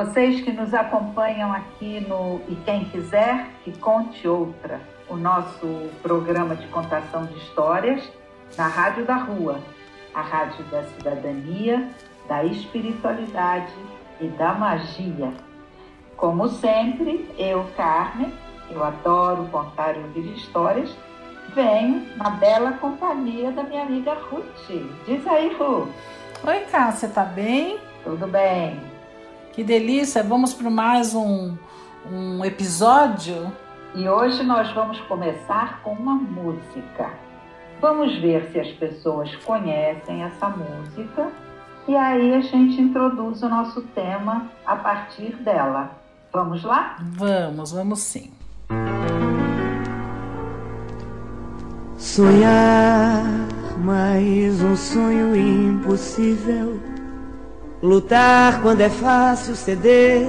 Vocês que nos acompanham aqui no E Quem Quiser, que conte outra, o nosso programa de contação de histórias na Rádio da Rua, a rádio da cidadania, da espiritualidade e da magia. Como sempre, eu, Carmen, eu adoro contar e ouvir histórias, venho na bela companhia da minha amiga Ruth. Diz aí, Ruth. Oi, Cássia, tá bem? Tudo bem. Que delícia! Vamos para mais um, um episódio. E hoje nós vamos começar com uma música. Vamos ver se as pessoas conhecem essa música e aí a gente introduz o nosso tema a partir dela. Vamos lá? Vamos, vamos sim. Sonhar mais um sonho impossível Lutar quando é fácil ceder,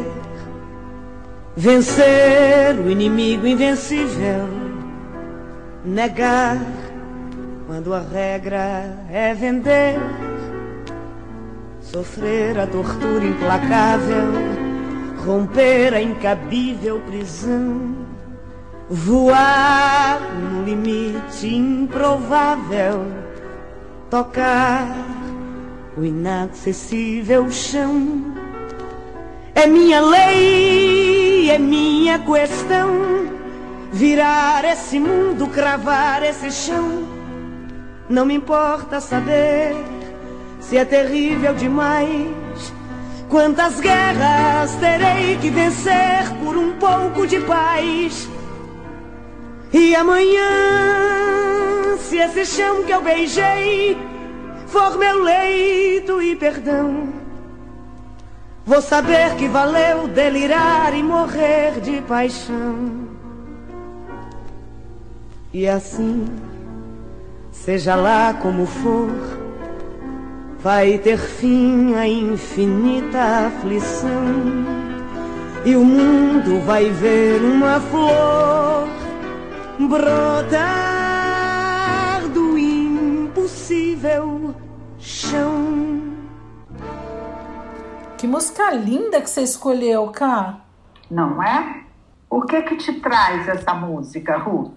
vencer o inimigo invencível, negar quando a regra é vender, sofrer a tortura implacável, romper a incabível prisão, voar no limite improvável, tocar o inacessível chão. É minha lei, é minha questão. Virar esse mundo, cravar esse chão. Não me importa saber se é terrível demais. Quantas guerras terei que vencer por um pouco de paz? E amanhã, se esse chão que eu beijei for meu leito e perdão. Vou saber que valeu delirar e morrer de paixão. E assim, seja lá como for, vai ter fim a infinita aflição. E o mundo vai ver uma flor brotar música linda que você escolheu, Cá. Não é? O que que te traz essa música, Ru?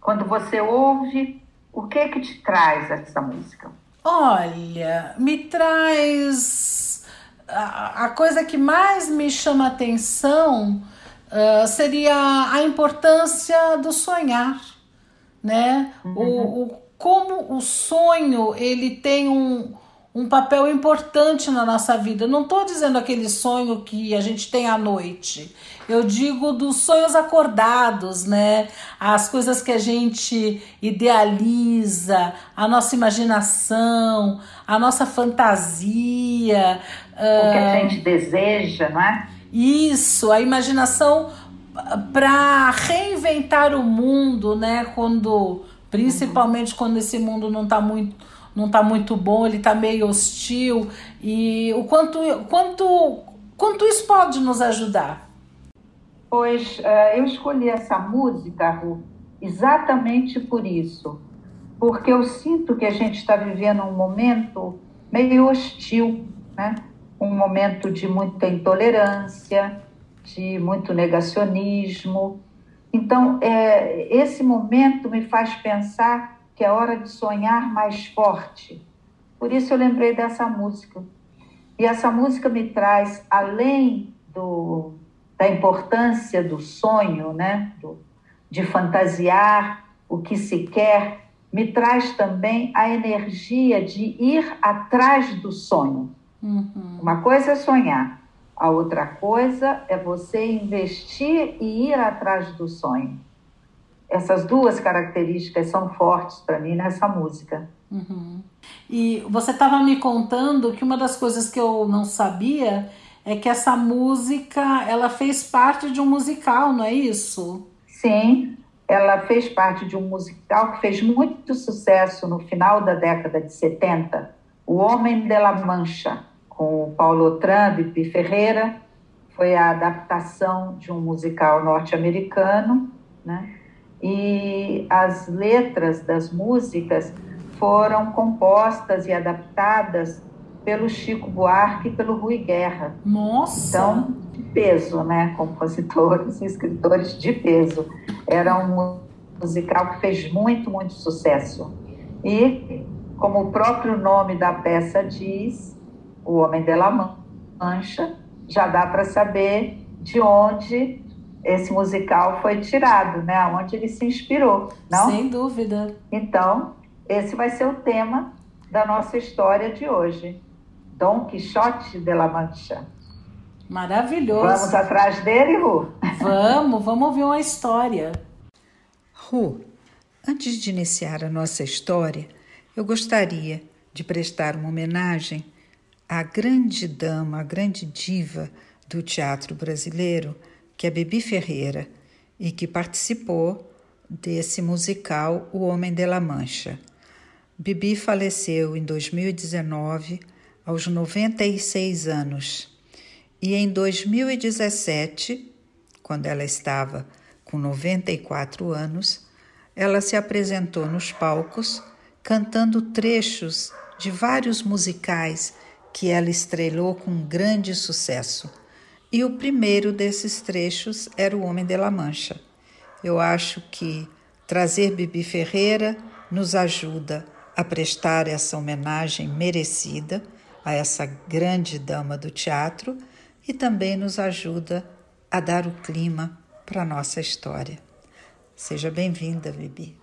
Quando você ouve, o que que te traz essa música? Olha, me traz a, a coisa que mais me chama atenção uh, seria a importância do sonhar, né? Uhum. O, o como o sonho ele tem um, um papel importante na nossa vida. Não estou dizendo aquele sonho que a gente tem à noite. Eu digo dos sonhos acordados, né? As coisas que a gente idealiza, a nossa imaginação, a nossa fantasia. O que a gente deseja, não é? Isso, a imaginação para reinventar o mundo, né? Quando Principalmente quando esse mundo não está muito, não tá muito bom, ele está meio hostil. E o quanto, quanto, quanto isso pode nos ajudar? Pois uh, eu escolhi essa música, Ru, exatamente por isso. Porque eu sinto que a gente está vivendo um momento meio hostil, né? um momento de muita intolerância, de muito negacionismo, Então, é, esse momento me faz pensar que é hora de sonhar mais forte. Por isso eu lembrei dessa música. E essa música me traz, além do, da importância do sonho, né? Do, de fantasiar o que se quer, me traz também a energia de ir atrás do sonho. Uhum. Uma coisa é sonhar, a outra coisa é você investir e ir atrás do sonho. Essas duas características são fortes para mim nessa música. Uhum. E você estava me contando que uma das coisas que eu não sabia é que essa música ela fez parte de um musical, não é isso? Sim, ela fez parte de um musical que fez muito sucesso no final da década de 70, O Homem de la Mancha com o Paulo Trump e Ferreira. Foi a adaptação de um musical norte-americano, né? E as letras das músicas foram compostas e adaptadas pelo Chico Buarque e pelo Rui Guerra. Nossa! Então, de peso, né? Compositores e escritores de peso. Era um musical que fez muito, muito sucesso. E, como o próprio nome da peça diz, o Homem de la Mancha, já dá para saber de onde esse musical foi tirado, né? Onde ele se inspirou, não? Sem dúvida. Então, esse vai ser o tema da nossa história de hoje. Dom Quixote de la Mancha. Maravilhoso. Vamos atrás dele, Ru? Vamos, vamos ouvir uma história. Ru, antes de iniciar a nossa história, eu gostaria de prestar uma homenagem a grande dama, a grande diva do teatro brasileiro, que é Bibi Ferreira, e que participou desse musical O Homem de la Mancha. Bibi faleceu em 2019, aos 96 anos, e em 2017, quando ela estava com 94 anos, ela se apresentou nos palcos cantando trechos de vários musicais que ela estrelou com grande sucesso. E o primeiro desses trechos era O Homem de la Mancha. Eu acho que trazer Bibi Ferreira nos ajuda a prestar essa homenagem merecida a essa grande dama do teatro e também nos ajuda a dar o clima para a nossa história. Seja bem-vinda, Bibi.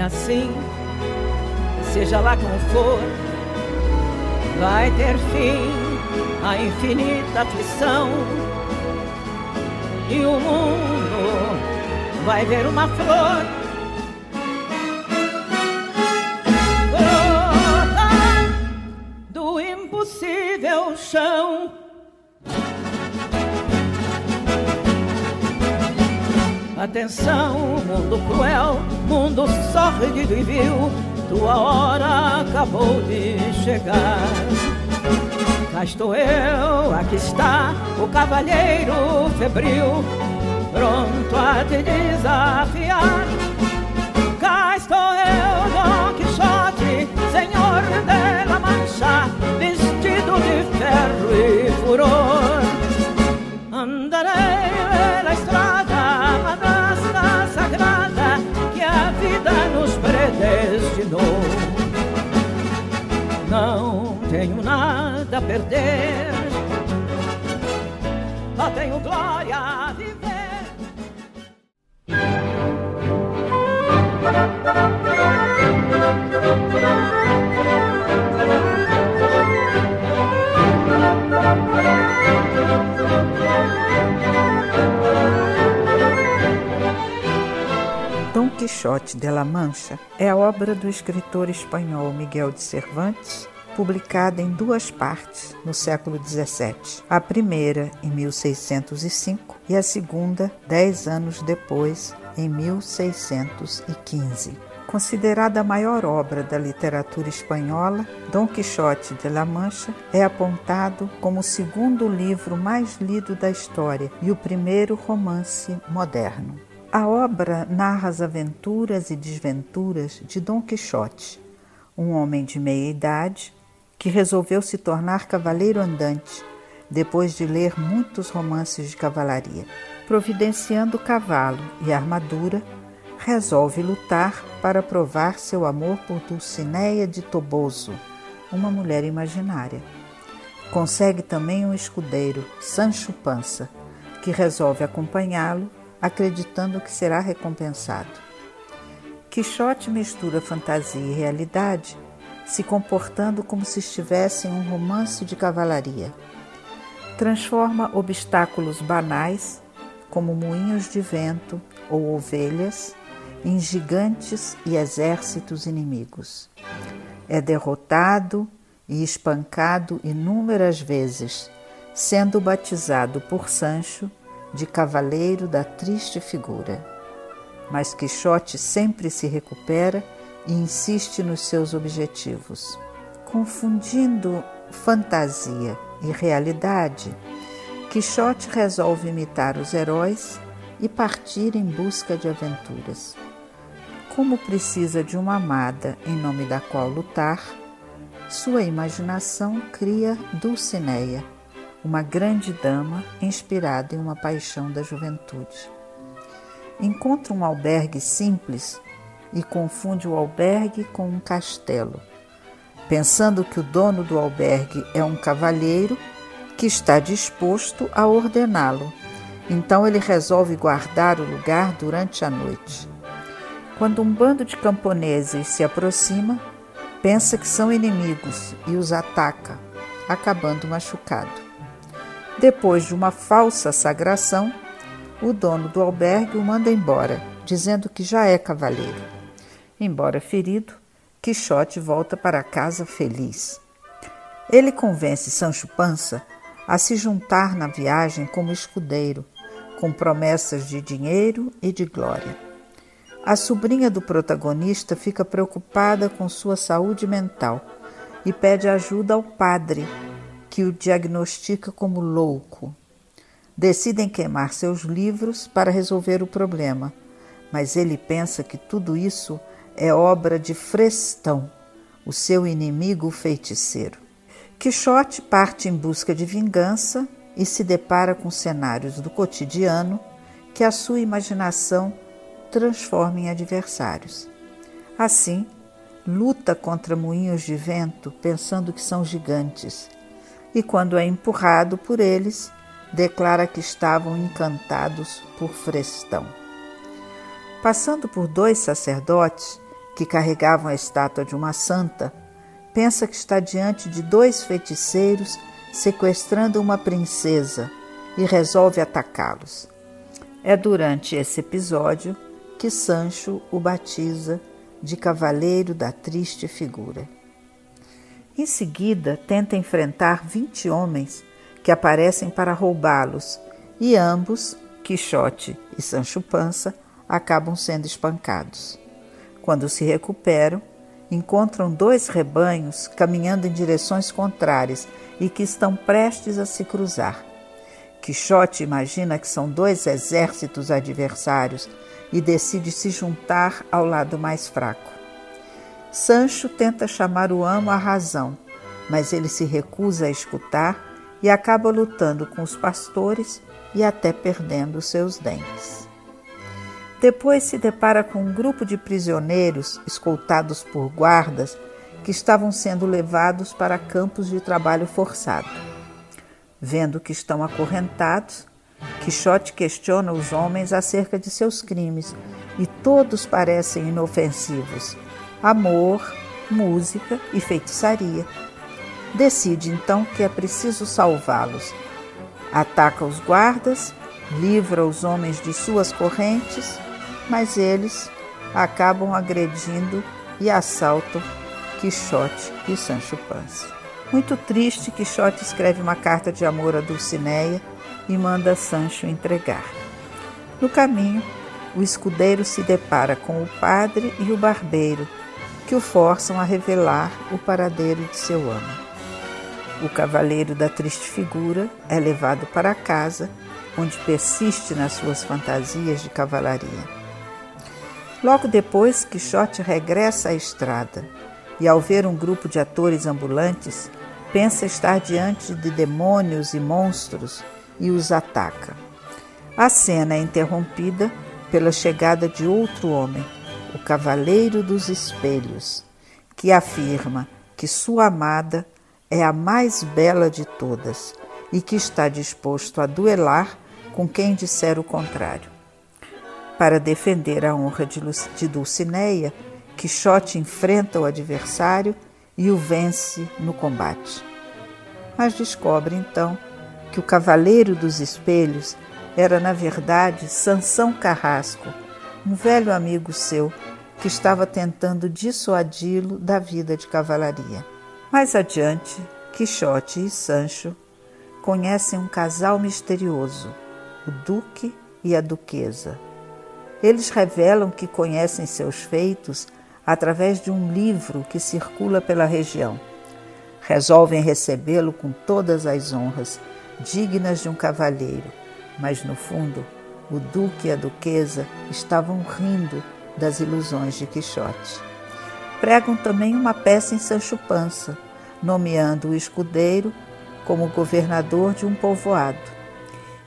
Assim, seja lá como for, vai ter fim a infinita aflição. E o mundo vai ver uma flor. Chão. Atenção, mundo cruel, mundo sórdido e vil, tua hora acabou de chegar. Cá estou eu, aqui está o cavalheiro febril, pronto a te desafiar. Cá estou eu, Don Quixote, senhor de la Mancha, vestido de ferro e furor. Predestinou. Não tenho nada a perder, só tenho glória a viver. Dom Quixote de la Mancha é a obra do escritor espanhol Miguel de Cervantes, publicada em duas partes no século XVII. A primeira em 1605 e a segunda dez anos depois, em 1615. Considerada a maior obra da literatura espanhola, Dom Quixote de La Mancha é apontado como o segundo livro mais lido da história e o primeiro romance moderno. A obra narra as aventuras e desventuras de Dom Quixote, um homem de meia idade que resolveu se tornar cavaleiro andante depois de ler muitos romances de cavalaria. Providenciando cavalo e armadura, resolve lutar para provar seu amor por Dulcineia de Toboso, uma mulher imaginária. Consegue também um escudeiro, Sancho Pança, que resolve acompanhá-lo, acreditando que será recompensado. Quixote mistura fantasia e realidade, se comportando como se estivesse em um romance de cavalaria. Transforma obstáculos banais, como moinhos de vento ou ovelhas, em gigantes e exércitos inimigos. É derrotado e espancado inúmeras vezes, sendo batizado por Sancho de cavaleiro da triste figura. Mas Quixote sempre se recupera e insiste nos seus objetivos. Confundindo fantasia e realidade, Quixote resolve imitar os heróis e partir em busca de aventuras. Como precisa de uma amada em nome da qual lutar, sua imaginação cria Dulcineia, uma grande dama inspirada em uma paixão da juventude. Encontra um albergue simples e confunde o albergue com um castelo, pensando que o dono do albergue é um cavalheiro que está disposto a ordená-lo. Então ele resolve guardar o lugar durante a noite. Quando um bando de camponeses se aproxima, pensa que são inimigos e os ataca, acabando machucado. Depois de uma falsa sagração, o dono do albergue o manda embora, dizendo que já é cavaleiro. Embora ferido, Quixote volta para casa feliz. Ele convence Sancho Pança a se juntar na viagem como escudeiro, com promessas de dinheiro e de glória. A sobrinha do protagonista fica preocupada com sua saúde mental e pede ajuda ao padre, que o diagnostica como louco. Decidem queimar seus livros para resolver o problema, mas ele pensa que tudo isso é obra de Frestão, o seu inimigo feiticeiro. Quixote parte em busca de vingança e se depara com cenários do cotidiano que a sua imaginação transforma em adversários. Assim, luta contra moinhos de vento pensando que são gigantes, e quando é empurrado por eles, declara que estavam encantados por Frestão. Passando por dois sacerdotes que carregavam a estátua de uma santa, pensa que está diante de dois feiticeiros sequestrando uma princesa e resolve atacá-los. É durante esse episódio que Sancho o batiza de cavaleiro da triste figura. Em seguida, tenta enfrentar vinte homens que aparecem para roubá-los, e ambos, Quixote e Sancho Pança, acabam sendo espancados. Quando se recuperam, encontram dois rebanhos caminhando em direções contrárias e que estão prestes a se cruzar. Quixote imagina que são dois exércitos adversários e decide se juntar ao lado mais fraco. Sancho tenta chamar o amo à razão, mas ele se recusa a escutar e acaba lutando com os pastores e até perdendo seus dentes. Depois se depara com um grupo de prisioneiros escoltados por guardas que estavam sendo levados para campos de trabalho forçado. Vendo que estão acorrentados, Quixote questiona os homens acerca de seus crimes e todos parecem inofensivos: amor, música e feitiçaria. Decide então que é preciso salvá-los. Ataca os guardas, livra os homens de suas correntes, mas eles acabam agredindo e assaltam Quixote e Sancho Panza. Muito triste, Quixote escreve uma carta de amor a Dulcineia e manda Sancho entregar. No caminho, o escudeiro se depara com o padre e o barbeiro, que o forçam a revelar o paradeiro de seu amo. O cavaleiro da triste figura é levado para casa, onde persiste nas suas fantasias de cavalaria. Logo depois, Quixote regressa à estrada e, ao ver um grupo de atores ambulantes, pensa estar diante de demônios e monstros e os ataca. A cena é interrompida pela chegada de outro homem, o Cavaleiro dos Espelhos, que afirma que sua amada é a mais bela de todas e que está disposto a duelar com quem disser o contrário. Para defender a honra de Dulcineia, Quixote enfrenta o adversário e o vence no combate. Mas descobre então que o Cavaleiro dos Espelhos era, na verdade, Sansão Carrasco, um velho amigo seu que estava tentando dissuadi-lo da vida de cavalaria. Mais adiante, Quixote e Sancho conhecem um casal misterioso, o Duque e a Duquesa. Eles revelam que conhecem seus feitos através de um livro que circula pela região. Resolvem recebê-lo com todas as honras, dignas de um cavalheiro, mas no fundo, o duque e a duquesa estavam rindo das ilusões de Quixote. Pregam também uma peça em Sancho Pança, nomeando o escudeiro como governador de um povoado.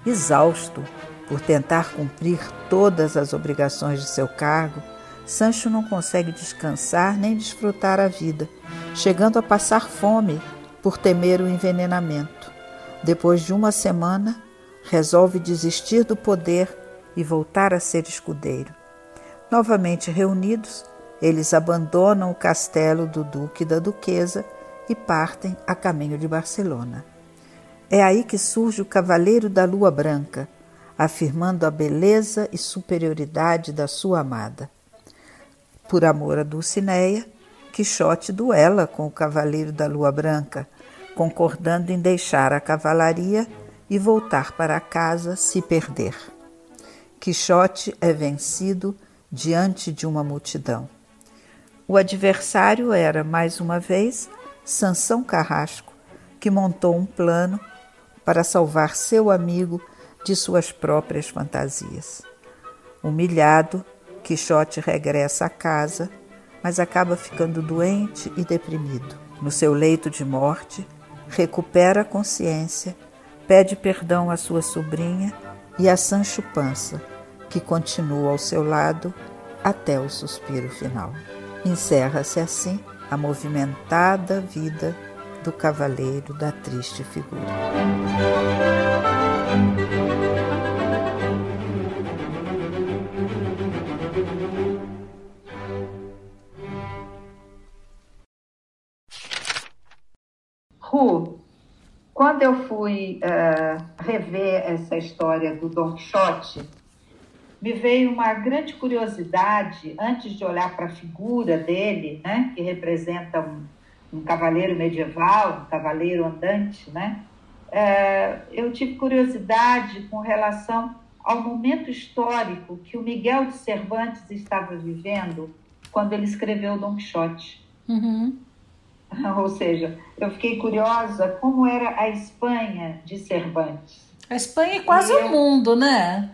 Exausto por tentar cumprir todas as obrigações de seu cargo, Sancho não consegue descansar nem desfrutar a vida, chegando a passar fome por temer o envenenamento. Depois de uma semana, resolve desistir do poder e voltar a ser escudeiro. Novamente reunidos, eles abandonam o castelo do duque e da duquesa e partem a caminho de Barcelona. É aí que surge o Cavaleiro da Lua Branca, afirmando a beleza e superioridade da sua amada. Por amor a Dulcineia, Quixote duela com o Cavaleiro da Lua Branca, concordando em deixar a cavalaria e voltar para casa se perder. Quixote é vencido diante de uma multidão. O adversário era, mais uma vez, Sansão Carrasco, que montou um plano para salvar seu amigo de suas próprias fantasias. Humilhado, Quixote regressa à casa, mas acaba ficando doente e deprimido. No seu leito de morte, recupera a consciência pede perdão à sua sobrinha e a Sancho Pança, que continua ao seu lado até o suspiro final. Encerra-se assim a movimentada vida do cavaleiro da triste figura. Quando eu fui uh, rever essa história do Don Quixote, me veio uma grande curiosidade, antes de olhar para a figura dele, né, que representa um, um cavaleiro medieval, um cavaleiro andante, né, uh, eu tive curiosidade com relação ao momento histórico que o Miguel de Cervantes estava vivendo quando ele escreveu Don Quixote. Uhum. Ou seja, eu fiquei curiosa como era a Espanha de Cervantes. A Espanha é quase o mundo, né?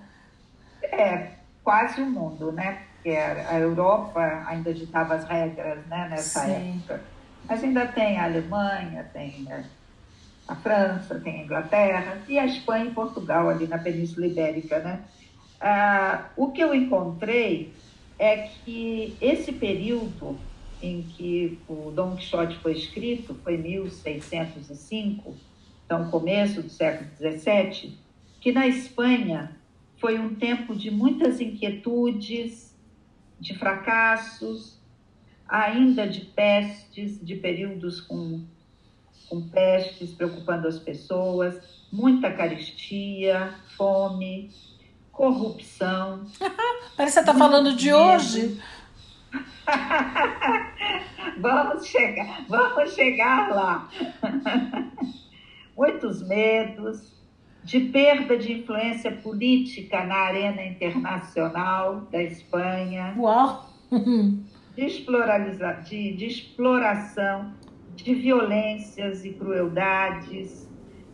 É, quase o mundo, né? Porque a Europa ainda ditava as regras né, nessa Sim. época. Mas ainda tem a Alemanha, tem né, a França, tem a Inglaterra e a Espanha e Portugal ali na Península Ibérica, né? Ah, o que eu encontrei é que esse período em que o Dom Quixote foi escrito, foi 1605, então começo do século XVII, que na Espanha foi um tempo de muitas inquietudes, de fracassos, ainda de pestes, de períodos com, com pestes preocupando as pessoas, muita caristia, fome, corrupção. Parece que você está falando de hoje. vamos chegar, vamos chegar lá. Muitos medos, de perda de influência política na arena internacional da Espanha. Uau! de, de, de exploração de violências e crueldades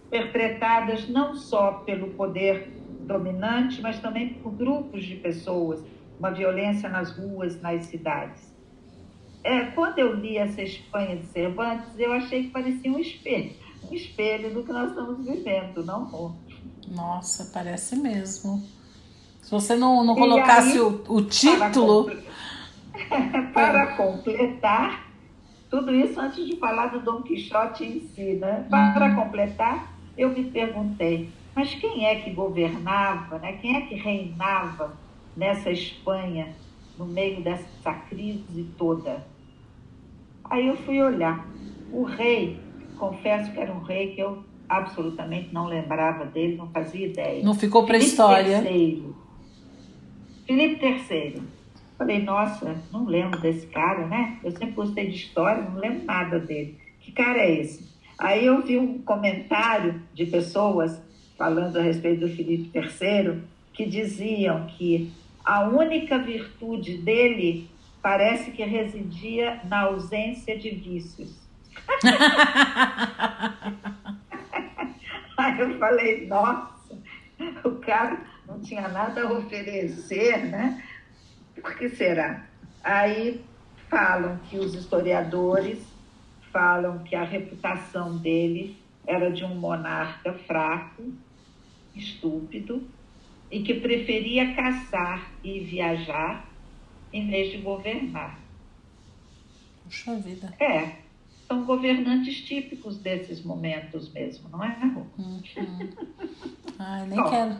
perpetradas não só pelo poder dominante, mas também por grupos de pessoas, uma violência nas ruas, nas cidades. É, quando eu li essa Espanha de Cervantes, eu achei que parecia um espelho, um espelho do que nós estamos vivendo, não outro. Nossa, parece mesmo. Se você não, não colocasse aí, o, o, título. Para, para completar, tudo isso antes de falar do Dom Quixote em si, né? Para uhum. completar, eu me perguntei, mas quem é que governava, né? quem é que reinava nessa Espanha, no meio dessa crise toda? Aí eu fui olhar. O rei, confesso que era um rei que eu absolutamente não lembrava dele, não fazia ideia. Não ficou para a história. III. Filipe III. Falei, nossa, não lembro desse cara, né? Eu sempre gostei de história, não lembro nada dele. Que cara é esse? Aí eu vi um comentário de pessoas falando a respeito do Filipe III que diziam que a única virtude dele parece que residia na ausência de vícios. Aí eu falei, nossa, o cara não tinha nada a oferecer, né? Por que será? Aí falam que os historiadores falam que a reputação dele era de um monarca fraco, estúpido, e que preferia caçar e viajar em vez de governar. Puxa vida. É, são governantes típicos desses momentos mesmo, não é? Uhum. Ai, nem quero.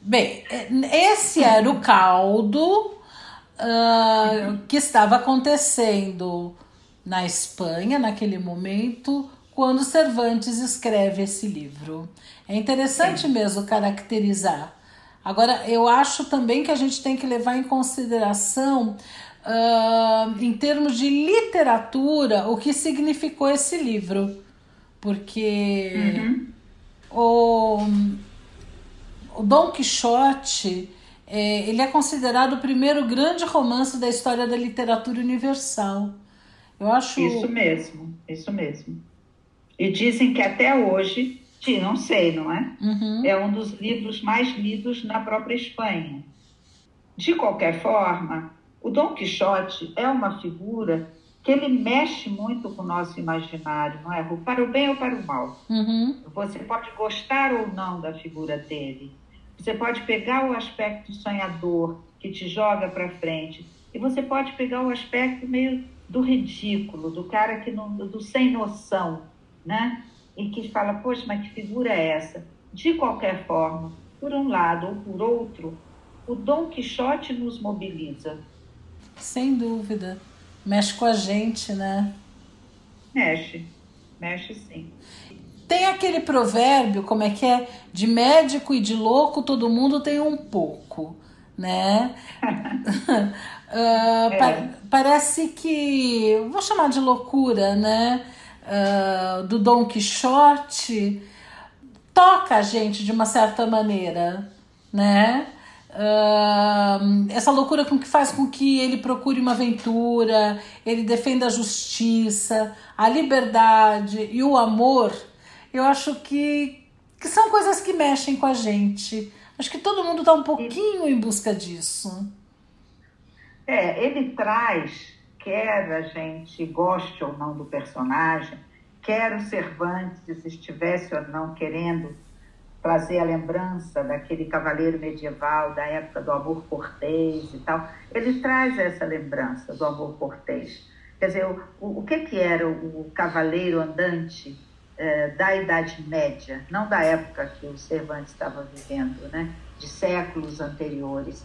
Bem, esse era o caldo uh, que estava acontecendo na Espanha naquele momento, quando Cervantes escreve esse livro. É interessante Sim. mesmo caracterizar. Agora, eu acho também que a gente tem que levar em consideração uh, em termos de literatura, o que significou esse livro. Porque uhum. o, o Dom Quixote é, ele é considerado o primeiro grande romance da história da literatura universal. Eu acho. Isso mesmo, isso mesmo. E dizem que até hoje, não sei, não é? Uhum. É um dos livros mais lidos na própria Espanha. De qualquer forma, o Dom Quixote é uma figura que ele mexe muito com o nosso imaginário, não é? Para o bem ou para o mal. Uhum. Você pode gostar ou não da figura dele. Você pode pegar o aspecto sonhador que te joga para frente e você pode pegar o aspecto meio do ridículo, do cara que não, do sem noção, né? E que fala, poxa, mas que figura é essa? De qualquer forma, por um lado ou por outro, o Dom Quixote nos mobiliza. Sem dúvida. Mexe com a gente, né? Mexe. Mexe sim. Tem aquele provérbio, como é que é? De médico e de louco, todo mundo tem um pouco, né? uh, é. pa parece que, vou chamar de loucura, né? Uh, do Dom Quixote toca a gente de uma certa maneira, né? Uh, essa loucura com que faz com que ele procure uma aventura, ele defenda a justiça, a liberdade e o amor, eu acho que, que são coisas que mexem com a gente. Acho que todo mundo está um pouquinho em busca disso. É, ele traz, quer a gente goste ou não do personagem, quer o Cervantes estivesse ou não querendo trazer a lembrança daquele cavaleiro medieval da época do amor cortês e tal. Ele traz essa lembrança do amor cortês. Quer dizer, o, o que, que era o, cavaleiro andante eh, da Idade Média, não da época que o Cervantes estava vivendo, né? de séculos anteriores.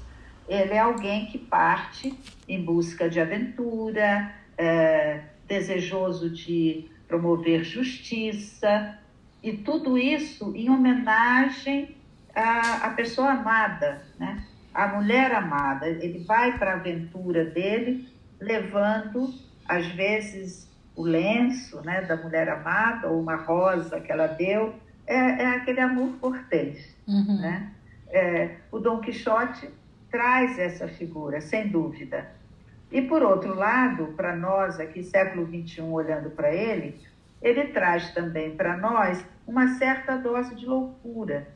Ele é alguém que parte em busca de aventura, eh, desejoso de promover justiça, e tudo isso em homenagem à, à pessoa amada, né? a mulher amada. Ele vai para a aventura dele, levando, às vezes, o lenço né, da mulher amada, ou uma rosa que ela deu, é, é aquele amor cortês. Uhum. Né? É, o Dom Quixote traz essa figura, sem dúvida. E, por outro lado, para nós aqui, século XXI, olhando para ele, ele traz também para nós uma certa dose de loucura.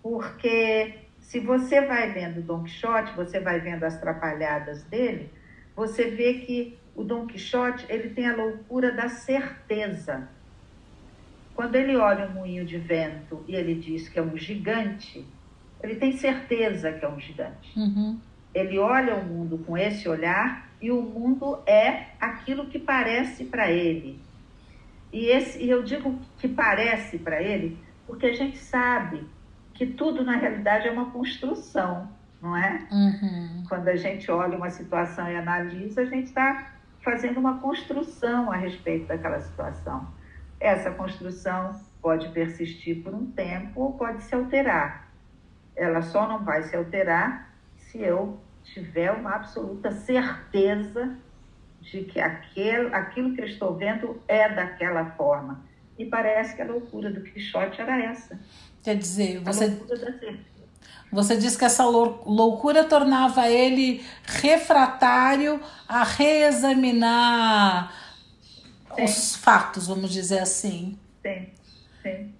Porque se você vai vendo Dom Quixote, você vai vendo as trapalhadas dele, você vê que o Dom Quixote ele tem a loucura da certeza. Quando ele olha um moinho de vento e ele diz que é um gigante, ele tem certeza que é um gigante. Uhum. Ele olha o mundo com esse olhar e o mundo é aquilo que parece para ele. E, esse, e eu digo que parece para ele porque a gente sabe que tudo na realidade é uma construção, não é? Uhum. Quando a gente olha uma situação e analisa, a gente está fazendo uma construção a respeito daquela situação. Essa construção pode persistir por um tempo ou pode se alterar. Ela só não vai se alterar se eu tiver uma absoluta certeza de que aquele, aquilo que eu estou vendo é daquela forma. E parece que a loucura do Quixote era essa. Quer dizer, você, você diz que essa loucura tornava ele refratário a reexaminar sim. os fatos, vamos dizer assim. Sim, sim.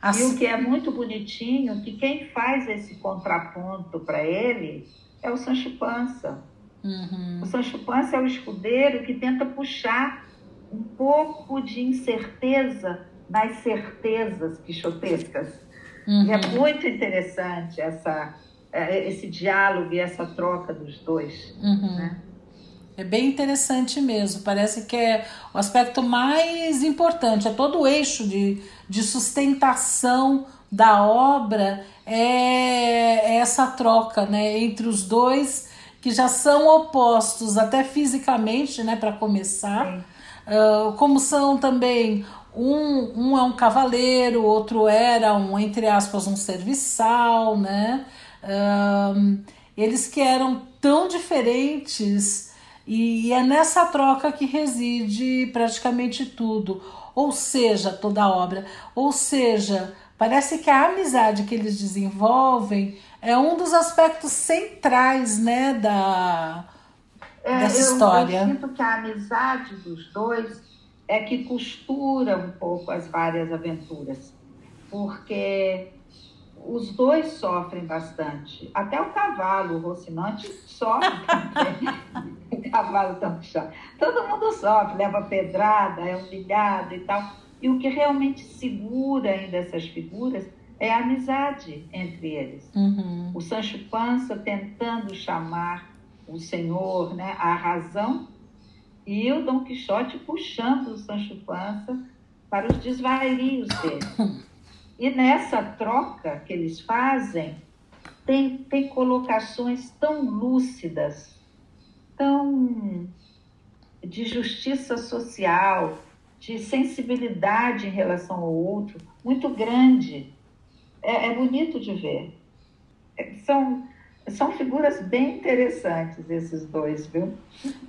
Assim. E o que é muito bonitinho, que quem faz esse contraponto para ele é o Sancho Panza. Uhum. O Sancho Panza é o escudeiro que tenta puxar um pouco de incerteza nas certezas quixotescas. Uhum. E é uhum. muito interessante essa, é, esse diálogo e essa troca dos dois. Uhum. Né? É bem interessante mesmo. Parece que é o aspecto mais importante, é todo o eixo de, de sustentação da obra é, é essa troca né, entre os dois que já são opostos até fisicamente, né, para começar, uh, como são também um, um é um cavaleiro, outro era um entre aspas um serviçal, né? Uh, eles que eram tão diferentes e, é nessa troca que reside praticamente tudo, ou seja, toda a obra, ou seja, Parece que a amizade que eles desenvolvem é um dos aspectos centrais, né, da é, dessa eu, história. Eu sinto que a amizade dos dois é que costura um pouco as várias aventuras, porque os dois sofrem bastante. Até o cavalo, o Rocinante, sofre também. o cavalo também sofre. Todo mundo sofre, leva pedrada, é humilhado e tal. E o que realmente segura ainda essas figuras é a amizade entre eles. Uhum. O Sancho Panza tentando chamar o Senhor né, à razão e o Dom Quixote puxando o Sancho Panza para os desvarios dele. E nessa troca que eles fazem, tem, tem colocações tão lúcidas, tão de justiça social, de sensibilidade em relação ao outro muito grande. É, é bonito de ver. É, são, são figuras bem interessantes esses dois, viu?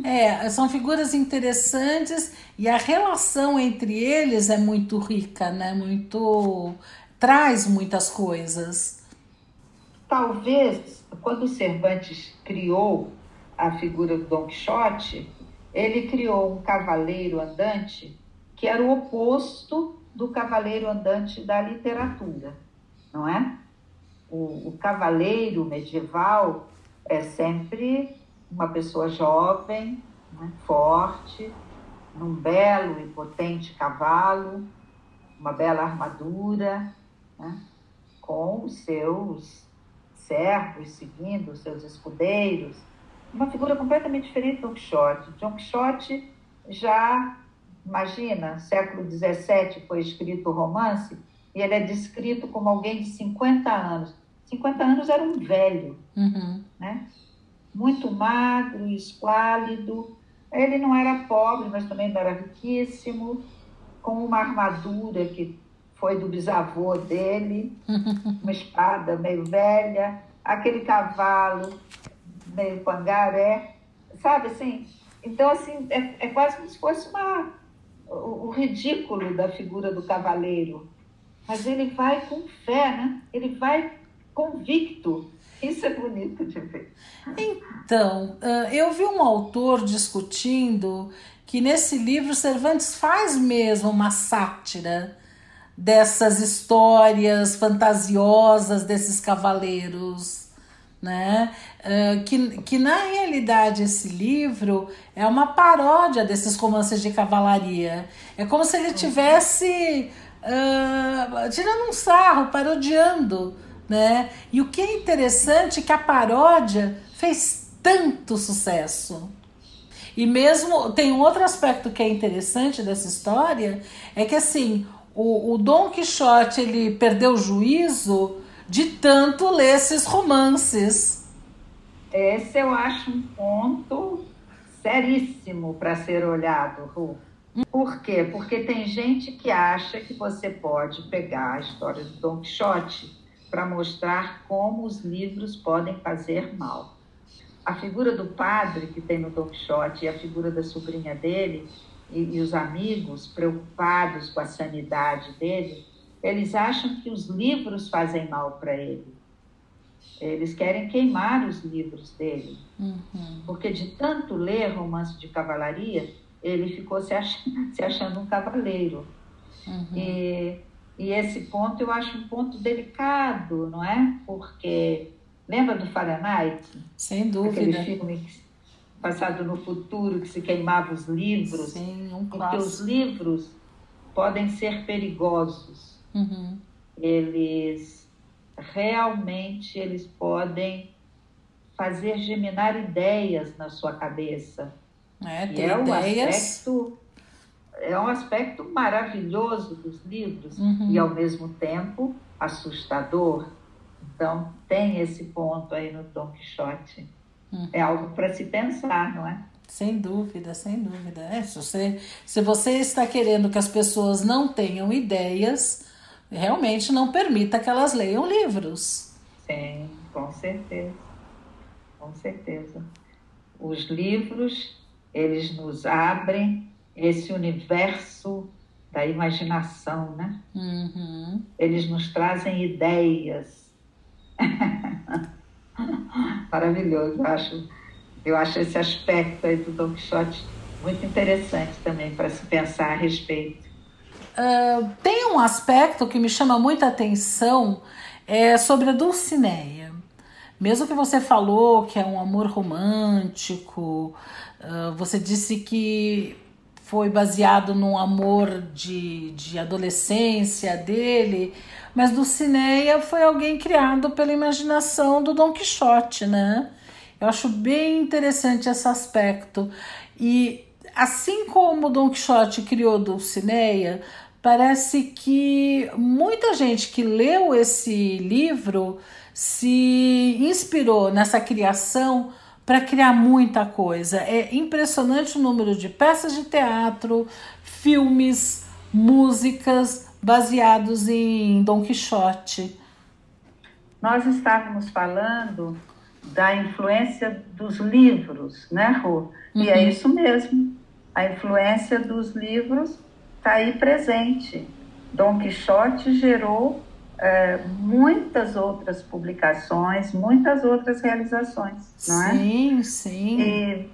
É, são figuras interessantes e a relação entre eles é muito rica, né? Muito traz muitas coisas. Talvez quando Cervantes criou a figura do Dom Quixote, ele criou um cavaleiro andante que era o oposto do cavaleiro andante da literatura, não é? O, o cavaleiro medieval é sempre uma pessoa jovem, né, forte, num belo e potente cavalo, uma bela armadura, né, com os seus servos seguindo, os seus escudeiros. Uma figura completamente diferente do Don Quixote. Don Quixote já Imagina, século XVII foi escrito o romance e ele é descrito como alguém de 50 anos. 50 anos era um velho, uhum. né? muito magro, esquálido. Ele não era pobre, mas também não era riquíssimo, com uma armadura que foi do bisavô dele, uma espada meio velha, aquele cavalo meio pangaré, sabe assim? Então, assim, é, é quase como se fosse uma o, ridículo da figura do cavaleiro. mas ele vai com fé, né? Ele vai convicto. Isso é bonito de ver. Então, eu vi um autor discutindo que nesse livro Cervantes faz mesmo uma sátira dessas histórias fantasiosas desses cavaleiros, né? Uh, que, que na realidade esse livro é uma paródia desses romances de cavalaria. É como se ele tivesse uh, tirando um sarro, parodiando, né? E o que é interessante é que a paródia fez tanto sucesso. E mesmo tem um outro aspecto que é interessante dessa história, é que assim, o, o Dom Quixote ele perdeu o juízo de tanto ler esses romances. Esse eu acho um ponto seríssimo para ser olhado, Ru. Por quê? Porque tem gente que acha que você pode pegar a história do Dom Quixote para mostrar como os livros podem fazer mal. A figura do padre que tem no Dom Quixote e a figura da sobrinha dele e, e os amigos preocupados com a sanidade dele, eles acham que os livros fazem mal para ele. Eles querem queimar os livros dele. Uhum. Porque de tanto ler romance de cavalaria, ele ficou se achando, se achando um cavaleiro. Uhum. E, e esse ponto eu acho um ponto delicado, não é? Porque lembra do Fahrenheit? Sem dúvida. Aquele filme passado no futuro, que se queimava os livros. Sim, um porque os livros podem ser perigosos. Uhum. Eles realmente eles podem fazer geminar ideias na sua cabeça. É, tem é um aspecto é um aspecto maravilhoso dos livros uhum. e ao mesmo tempo assustador. Então tem esse ponto aí no Don Quixote. Hum. É algo para se pensar, não é? Sem dúvida, sem dúvida. É, se, você, se você está querendo que as pessoas não tenham ideias, realmente não permita que elas leiam livros. Sim, com certeza. Com certeza. Os livros, eles nos abrem esse universo da imaginação, né? Uhum. Eles nos trazem ideias. Maravilhoso, eu acho, eu acho esse aspecto aí do Don Quixote muito interessante também para se pensar a respeito. Uh, tem um aspecto que me chama muita atenção é sobre a Dulcineia. Mesmo que você falou que é um amor romântico, uh, você disse que foi baseado num amor de, de adolescência dele, mas Dulcinea foi alguém criado pela imaginação do Dom Quixote, né? Eu acho bem interessante esse aspecto. E assim como Dom Quixote criou Dulcinea, parece que muita gente que leu esse livro se inspirou nessa criação para criar muita coisa. É impressionante o número de peças de teatro, filmes, músicas baseados em Dom Quixote. Nós estávamos falando da influência dos livros, né, Rô? E é uhum. é isso mesmo. A influência dos livros está aí presente. Dom Quixote gerou é, muitas outras publicações, muitas outras realizações, não é? Sim, sim. E,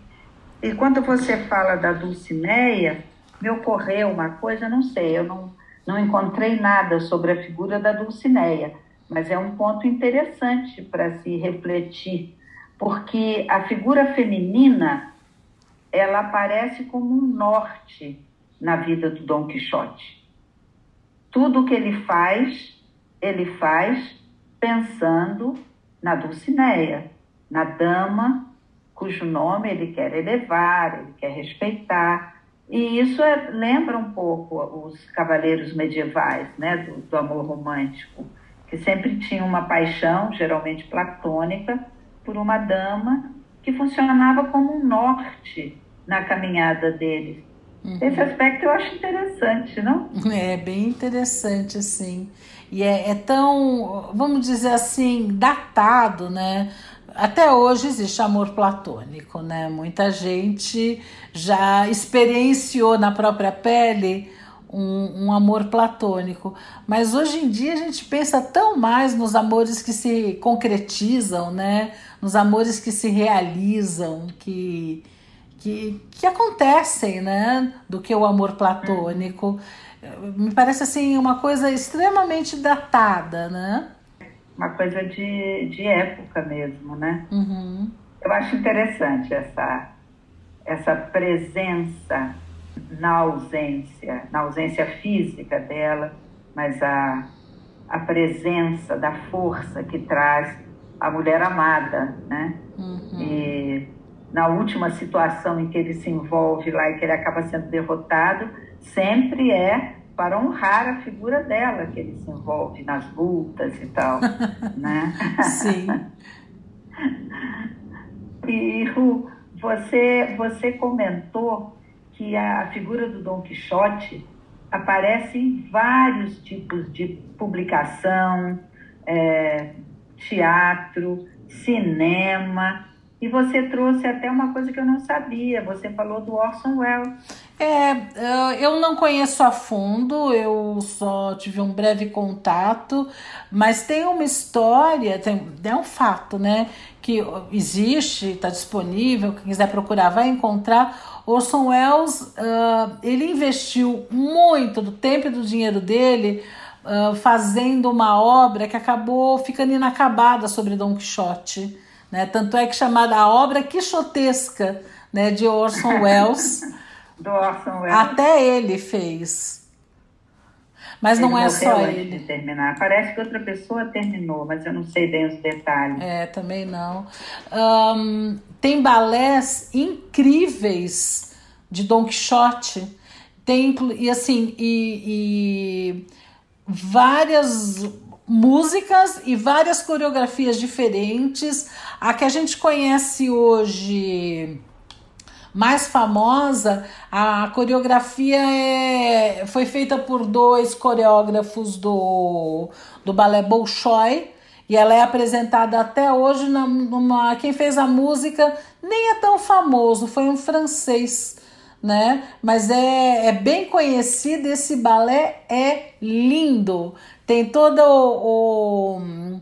e quando você fala da Dulcineia, me ocorreu uma coisa, não sei, eu não, não encontrei nada sobre a figura da Dulcineia, mas é um ponto interessante para se refletir, porque a figura feminina ela aparece como um norte na vida do Dom Quixote. Tudo que ele faz ele faz pensando na Dulcineia, na dama cujo nome ele quer elevar, ele quer respeitar. E isso é, lembra um pouco os cavaleiros medievais, né, do, do amor romântico, que sempre tinham uma paixão, geralmente platônica, por uma dama que funcionava como um norte na caminhada deles. Uhum. Esse aspecto eu acho interessante, não? É bem interessante, sim. E é, é tão, vamos dizer assim, datado, né? Até hoje existe amor platônico, né? Muita gente já experienciou na própria pele um, um, amor platônico. Mas hoje em dia a gente pensa tão mais nos amores que se concretizam, né? Nos amores que se realizam, que, que, que acontecem, né? Do que o amor platônico. Me parece assim uma coisa extremamente datada, né? Uma coisa de, de época mesmo, né? Uhum. Eu acho interessante essa, essa presença na ausência, na ausência física dela, mas a, a presença da força que traz a mulher amada, né? Uhum. E na última situação em que ele se envolve lá e que ele acaba sendo derrotado, sempre é para honrar a figura dela que ele se envolve nas lutas e tal, né? Sim. e Ru, você você comentou que a figura do Dom Quixote aparece em vários tipos de publicação, é, teatro, cinema. E você trouxe até uma coisa que eu não sabia. Você falou do Orson Welles. É, eu não conheço a fundo, eu só tive um breve contato, mas tem uma história, tem, é um fato, né? Que existe, está disponível, quem quiser procurar vai encontrar. Orson Welles, uh, ele investiu muito do tempo e do dinheiro dele uh, fazendo uma obra que acabou ficando inacabada sobre Dom Quixote. Né? Tanto é que chamada a obra quixotesca né, de Orson Welles. do Orson Welles. Até ele fez. Mas ele não é só ele. De terminar. Parece que outra pessoa terminou, mas eu não sei bem os detalhes. É, também não. Um, tem balés incríveis de Don Quixote. Tem, e assim, e, e várias músicas e várias coreografias diferentes. A que a gente conhece hoje mais famosa, a coreografia é, foi feita por dois coreógrafos do, do balé Bolshoi e ela é apresentada até hoje na, numa quem fez a música nem é tão famoso, foi um francês, né? Mas é, é bem conhecido, esse balé é lindo. Tem todo o, o um,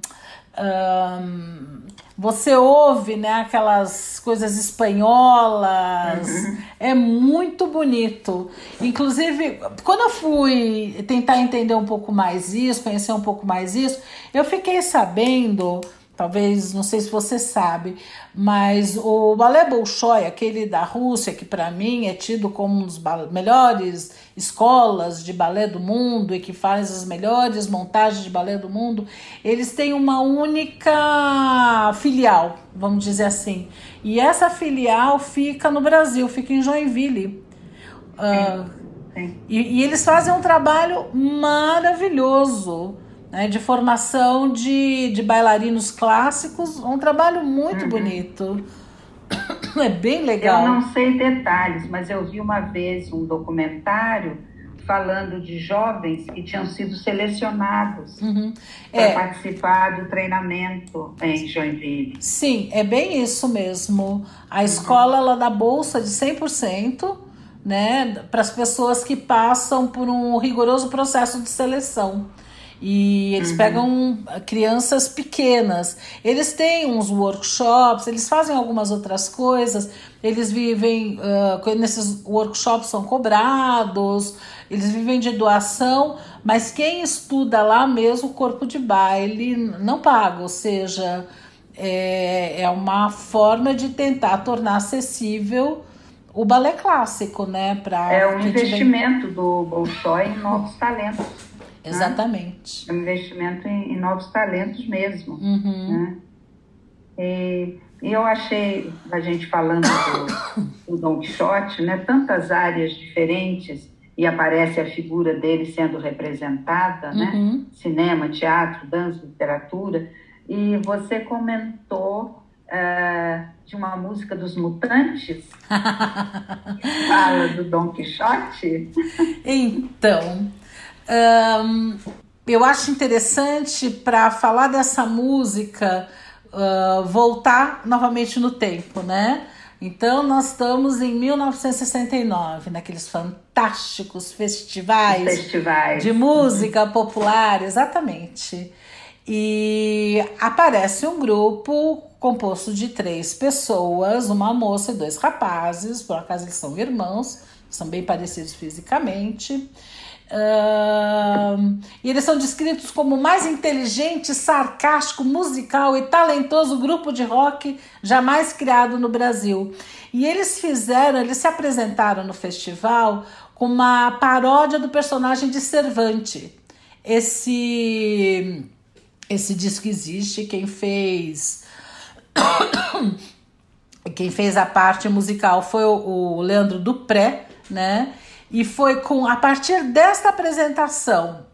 você ouve né, aquelas coisas espanholas, uhum. é muito bonito. Inclusive, quando eu fui tentar entender um pouco mais isso, conhecer um pouco mais isso, eu fiquei sabendo talvez, não sei se você sabe, mas o balé Bolshoi, aquele da Rússia, que para mim é tido como um dos melhores escolas de balé do mundo e que faz as melhores montagens de balé do mundo, eles têm uma única filial, vamos dizer assim. E essa filial fica no Brasil, fica em Joinville. Uh, e, e eles fazem um trabalho maravilhoso né, de formação de, de bailarinos clássicos, um trabalho muito uhum. bonito. É bem legal. Eu não sei detalhes, mas eu vi uma vez um documentário falando de jovens que tinham sido selecionados uhum. para é. participar do treinamento em Joinville. Sim, é bem isso mesmo. A uhum. escola ela dá bolsa de 100%, né, para as pessoas que passam por um rigoroso processo de seleção. E eles uhum. pegam crianças pequenas. Eles têm uns workshops, eles fazem algumas outras coisas. Eles vivem, uh, nesses workshops são cobrados, eles vivem de doação, mas quem estuda lá mesmo, o corpo de baile, não paga. Ou seja, é, é uma forma de tentar tornar acessível o balé clássico, né? Pra é um investimento vem... do Bolshoi em novos talentos. Né? Exatamente. Né? É um investimento em, em, novos talentos mesmo. Uhum. Né? E, e, eu achei, a gente falando do, do Dom Quixote, né, tantas áreas diferentes e aparece a figura dele sendo representada, né? uhum. né? Cinema, teatro, dança, literatura. E você comentou uh, de uma música dos Mutantes, que fala do Dom Quixote. Então, um, eu acho interessante para falar dessa música uh, voltar novamente no tempo, né? Então, nós estamos em 1969, naqueles fantásticos festivais, festivais. de música popular, exatamente. E aparece um grupo composto de três pessoas, uma moça e dois rapazes, por acaso eles são irmãos, são bem parecidos fisicamente. Uh, e eles são descritos como o mais inteligente, sarcástico, musical e talentoso grupo de rock jamais criado no Brasil. E eles fizeram, eles se apresentaram no festival com uma paródia do personagem de Cervante. Esse esse disco existe, quem fez quem fez a parte musical foi o, o Leandro Dupré, né? E foi com a partir desta apresentação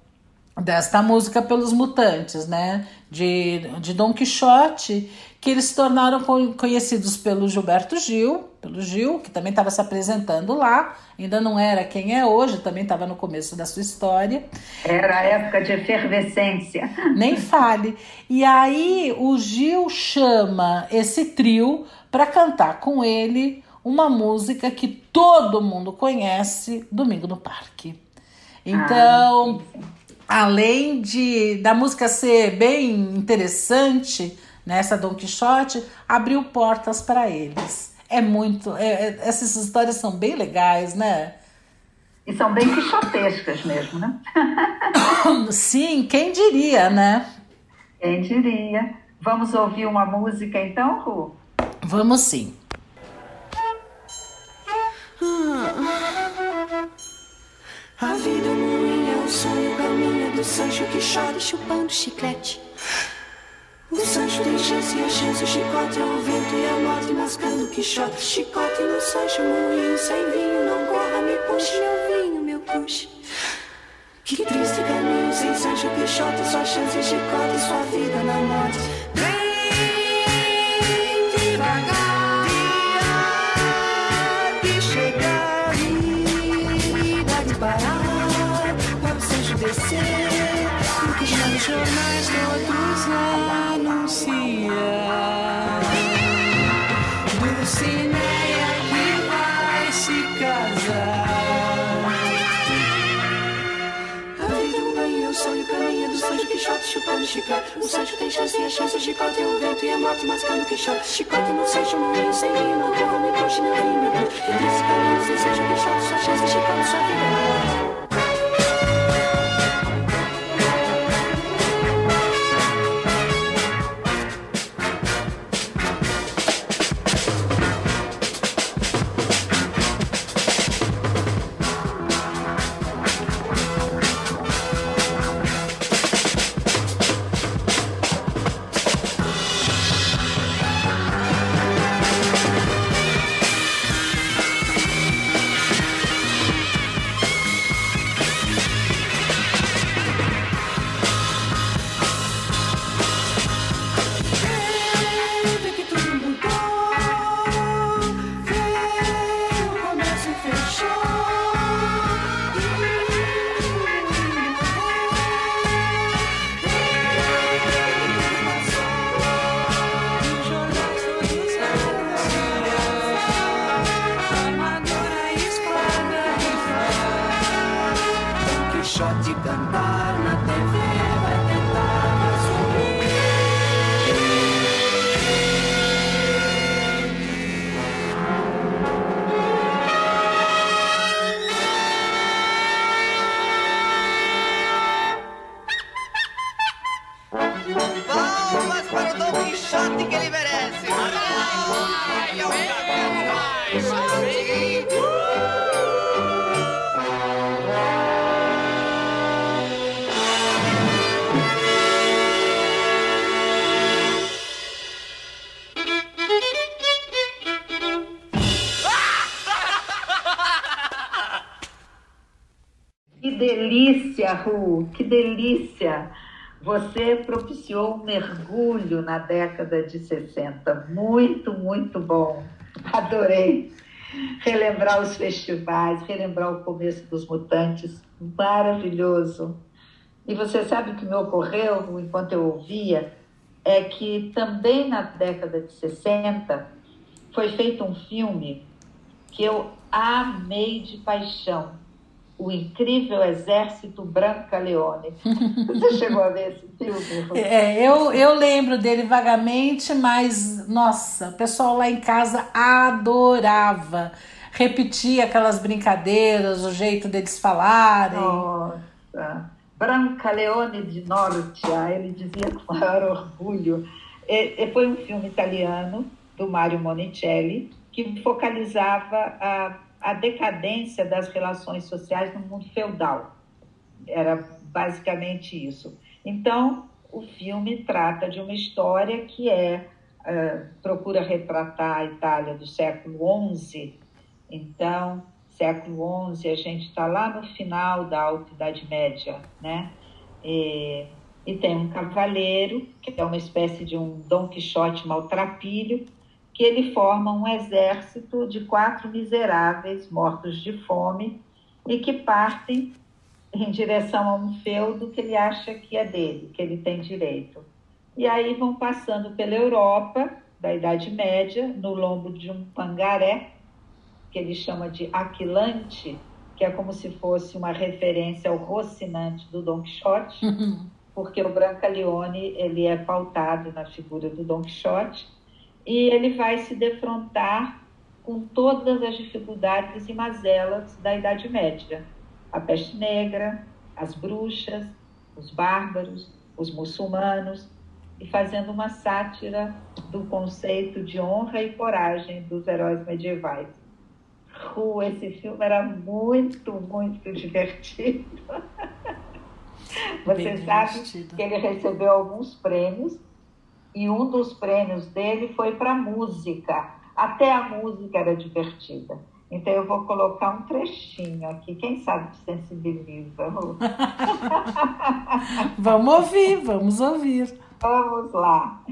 desta música pelos Mutantes, né? De, de Dom Quixote, que eles se tornaram conhecidos pelo Gilberto Gil, pelo Gil, que também estava se apresentando lá, ainda não era quem é hoje, também estava no começo da sua história. Era a época de efervescência. Nem fale. E aí o Gil chama esse trio para cantar com ele uma música que todo mundo conhece, Domingo no Parque. Então, ah, além de da música ser bem interessante, nessa Don Quixote, abriu portas para eles. É muito, é, é, essas histórias são bem legais, né? E são bem quixotescas mesmo, né? Sim, quem diria, né? Quem diria. Vamos ouvir uma música então, Ru? Vamos sim. A vida ruim é o sonho caminha do Sancho que chora chupando chiclete. O Sancho tem chance e a chance, o chicote é o vento e a morte mascando que chora. Chicote no Sancho, moinho sem vinho, não corra, me puxe, meu vinho, meu puxe. Que triste caminho sem Sancho Quixote, sua chance, chicote, sua vida na morte. Chupando chiclete. O Sancho tem chance e a chance, o chicote é o vento e a morte mascando Quixote. Chicote no Sancho, moinho sem vinho, não corra, me puxe, meu vinho, meu puxe. Desse caminho, sem Sancho Quixote, sua chance, chicote, sua vida é morte. delícia, Ru, que delícia! Você propiciou um mergulho na década de 60. Muito, muito bom. Adorei relembrar os festivais, relembrar o começo dos Mutantes. Maravilhoso. E você sabe o que me ocorreu enquanto eu ouvia? É que também na década de 60 foi feito um filme que eu amei de paixão. O Incrível Exército Branca Leone. Você chegou a ver esse filme? É, eu, eu lembro dele vagamente, mas, nossa, o pessoal lá em casa adorava. Repetia aquelas brincadeiras, o jeito deles falarem. Nossa. Branca Leone de Norcia, ele dizia com maior orgulho. Foi um filme italiano do Mario Monicelli que focalizava a, a decadência das relações sociais no mundo feudal. Era basicamente isso. Então, o filme trata de uma história que é uh, procura retratar a Itália do século XI. Então, século XI, a gente está lá no final da Alta Idade Média, né? E, e tem um cavaleiro, que é uma espécie de um Dom Quixote maltrapilho, que ele forma um exército de quatro miseráveis mortos de fome e que partem em direção a um feudo que ele acha que é dele, que ele tem direito. E aí vão passando pela Europa da Idade Média, no lombo de um pangaré, que ele chama de Aquilante, que é como se fosse uma referência ao Rocinante do Don Quixote, uhum. porque o Brancaleone ele é pautado na figura do Don Quixote, e ele vai se defrontar com todas as dificuldades e mazelas da Idade Média. A peste negra, as bruxas, os bárbaros, os muçulmanos, e fazendo uma sátira do conceito de honra e coragem dos heróis medievais. Uh, esse filme era muito, muito divertido. Você Bem sabe divertido. que ele recebeu alguns prêmios e um dos prêmios dele foi para música. Até a música era divertida. Então eu vou colocar um trechinho aqui, quem sabe sensibiliza. vamos ouvir, vamos ouvir. Vamos lá.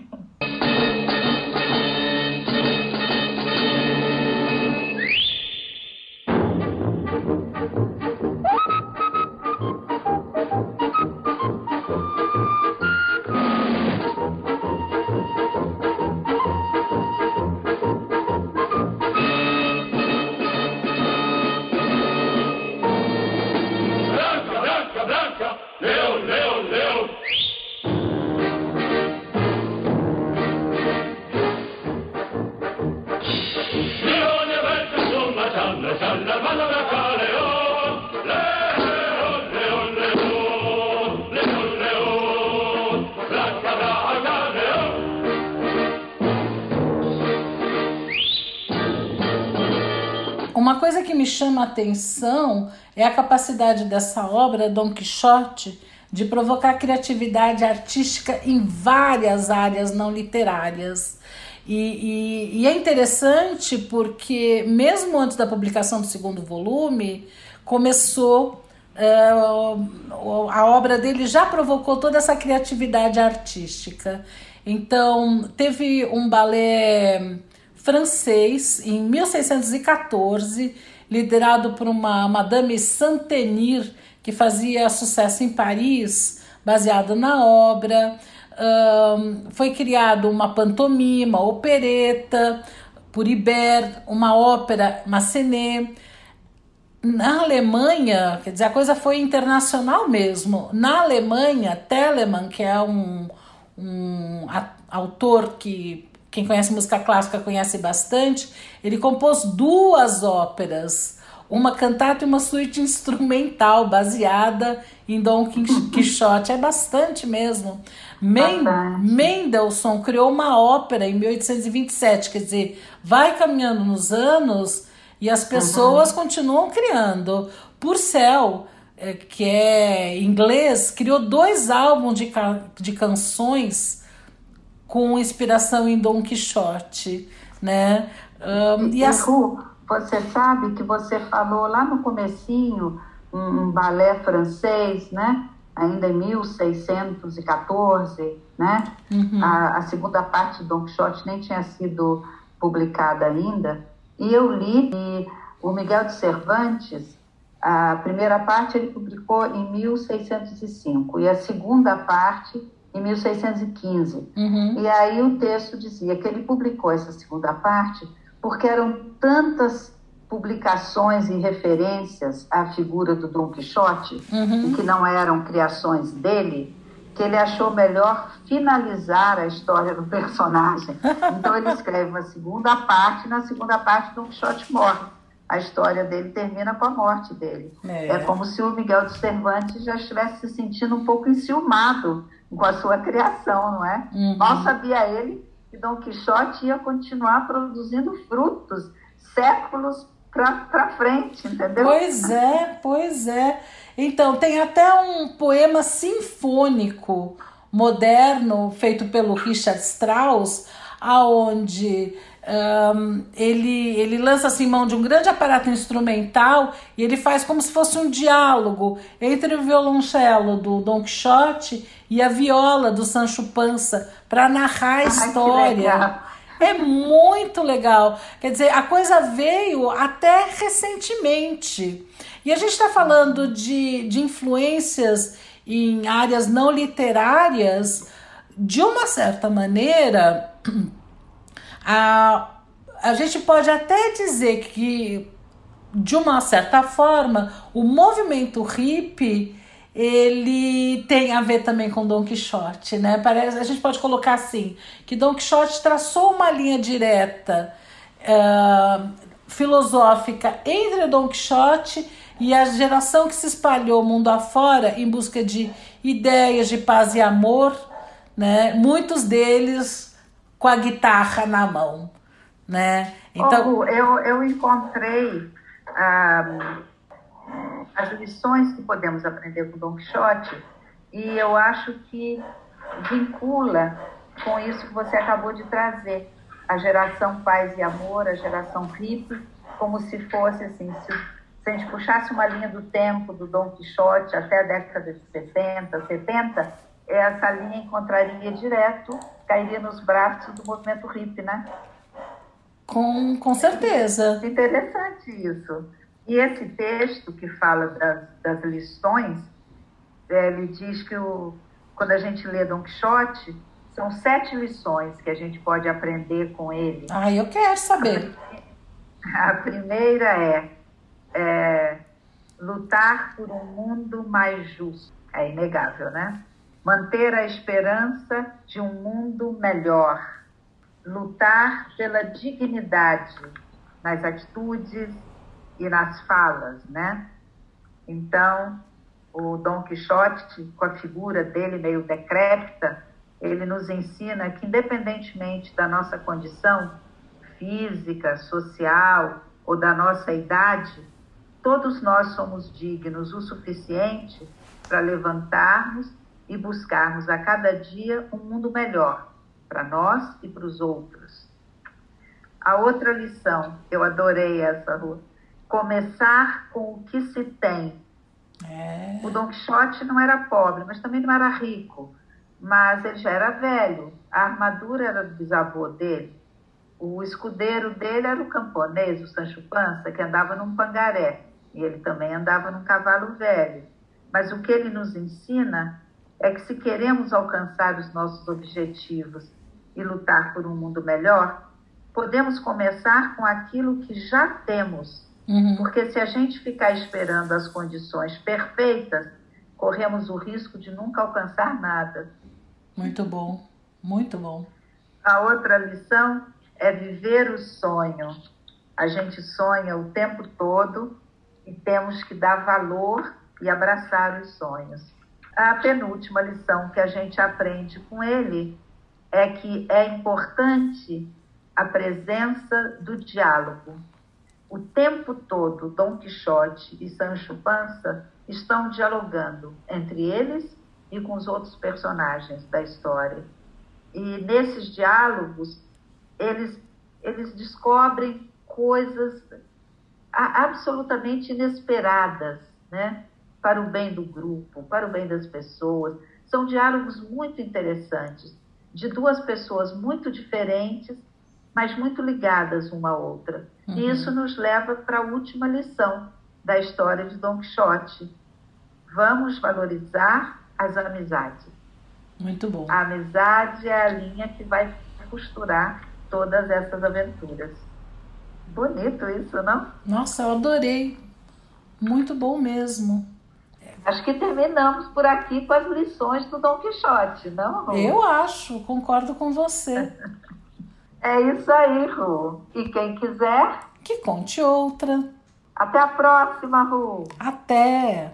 Coisa que me chama a atenção é a capacidade dessa obra, Dom Quixote, de provocar criatividade artística em várias áreas não literárias. E, e, e, é interessante porque, mesmo antes da publicação do segundo volume, começou. Uh, a obra dele já provocou toda essa criatividade artística. Então, teve um balé francês em 1614, liderado por uma Madame Saint-Tenir, que fazia sucesso em Paris, baseado na obra. Um, foi criado uma pantomima, opereta, por Ibert, uma ópera Massenet. Na Alemanha, quer dizer, a coisa foi internacional mesmo. Na Alemanha, Telemann, que é um, um autor que quem conhece música clássica conhece bastante, ele compôs duas óperas, uma cantata e uma suíte instrumental baseada em Dom Quixote. É bastante mesmo. Mendelssohn criou uma ópera em 1827, quer dizer, vai caminhando nos anos e as pessoas uhum. continuam criando. Purcell, é, que é inglês, criou dois álbuns de, de canções com inspiração em Dom Quixote, né? Um, e, e as... Ru, você sabe que você falou lá no comecinho um, um balé francês, né? Ainda em 1614, né? Uhum. A, a, segunda parte de Dom Quixote nem tinha sido publicada ainda. E eu li e o Miguel de Cervantes, a primeira parte ele publicou em 1605 e a segunda parte em 1615. Uhum. E aí o texto dizia que ele publicou essa segunda parte porque eram tantas publicações e referências à figura do Dom Quixote, uhum. que não eram criações dele, que ele achou melhor finalizar a história do personagem. Então ele escreve uma segunda parte, e na segunda parte Dom Quixote morre. A história dele termina com a morte dele. É, é como se o Miguel de Cervantes já estivesse se sentindo um pouco enciumado com a sua criação, não é? Uhum. Mal sabia ele que Dom Quixote ia continuar produzindo frutos séculos para frente, entendeu? Pois é, pois é. Então, tem até um poema sinfônico moderno feito pelo Richard Strauss, aonde um, ele, ele lança assim mão de um grande aparato instrumental e ele faz como se fosse um diálogo entre o violoncelo do Don Quixote e a viola do Sancho Panza para narrar a história. É muito legal. Quer dizer, a coisa veio até recentemente. E a gente está falando de, de influências em áreas não literárias, de uma certa maneira, a, a gente pode até dizer que, de uma certa forma, o movimento hippie ele tem a ver também com Don Quixote, né? Parece, a gente pode colocar assim, que Don Quixote traçou uma linha direta uh, filosófica entre Don Quixote e a geração que se espalhou mundo afora em busca de ideias de paz e amor, né? Muitos deles com a guitarra na mão, né? Então, oh, eu, eu encontrei ah, as lições que podemos aprender com Don Quixote e eu acho que vincula com isso que você acabou de trazer, a geração paz e amor, a geração hippie, como se fosse assim, se, se a gente puxasse uma linha do tempo do Don Quixote até a década de 60, 70, essa linha encontraria direto, cairia nos braços do movimento hippie, né? Com, com certeza. Interessante isso. E esse texto que fala das, das lições, é, ele diz que o, quando a gente lê Don Quixote, são sete lições que a gente pode aprender com ele. Ah, eu quero saber. A, primeira é, é lutar por um mundo mais justo. É inegável, né? Manter a esperança de um mundo melhor. Lutar pela dignidade nas atitudes e nas falas, né? Então, o Dom Quixote, com a figura dele meio decrépita, ele nos ensina que, independentemente da nossa condição física, social ou da nossa idade, todos nós somos dignos o suficiente para levantarmos e buscarmos a cada dia um mundo melhor para nós e para os outros. A outra lição, eu adorei essa, Ruth, começar com o que se tem. É. O Don Quixote não era pobre, mas também não era rico. Mas ele já era velho. A armadura era do bisavô dele. O escudeiro dele era o camponês, o Sancho Panza, que andava num pangaré. E ele também andava num cavalo velho. Mas o que ele nos ensina é que se queremos alcançar os nossos objetivos e lutar por um mundo melhor, podemos começar com aquilo que já temos Uhum. Porque se a gente ficar esperando as condições perfeitas, corremos o risco de nunca alcançar nada. Muito bom, muito bom. A outra lição é viver o sonho. A gente sonha o tempo todo e temos que dar valor e abraçar os sonhos. A penúltima lição que a gente aprende com ele é que é importante a presença do diálogo. O tempo todo, Dom Quixote e Sancho Panza estão dialogando entre eles e com os outros personagens da história. E nesses diálogos, eles, eles descobrem coisas absolutamente inesperadas, né? Para o bem do grupo, para o bem das pessoas. São diálogos muito interessantes, de duas pessoas muito diferentes, mas muito ligadas uma à outra. Uhum. E isso nos leva para a última lição da história de Don Quixote. Vamos valorizar as amizades. Muito bom. A amizade é a linha que vai costurar todas essas aventuras. Bonito isso, não? Nossa, eu adorei. Muito bom mesmo. Acho que terminamos por aqui com as lições do Dom Quixote, não, Ru? Eu acho, concordo com você. é isso aí, Ru. E quem quiser. Que conte outra. Até a próxima, Ru. Até.